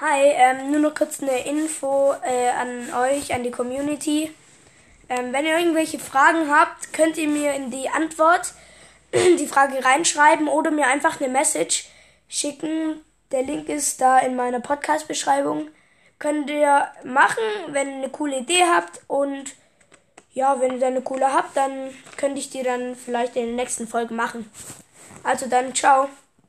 Hi, ähm, nur noch kurz eine Info äh, an euch, an die Community. Ähm, wenn ihr irgendwelche Fragen habt, könnt ihr mir in die Antwort die Frage reinschreiben oder mir einfach eine Message schicken. Der Link ist da in meiner Podcast-Beschreibung. Könnt ihr machen, wenn ihr eine coole Idee habt und ja, wenn ihr dann eine coole habt, dann könnte ich die dann vielleicht in der nächsten Folge machen. Also dann, ciao.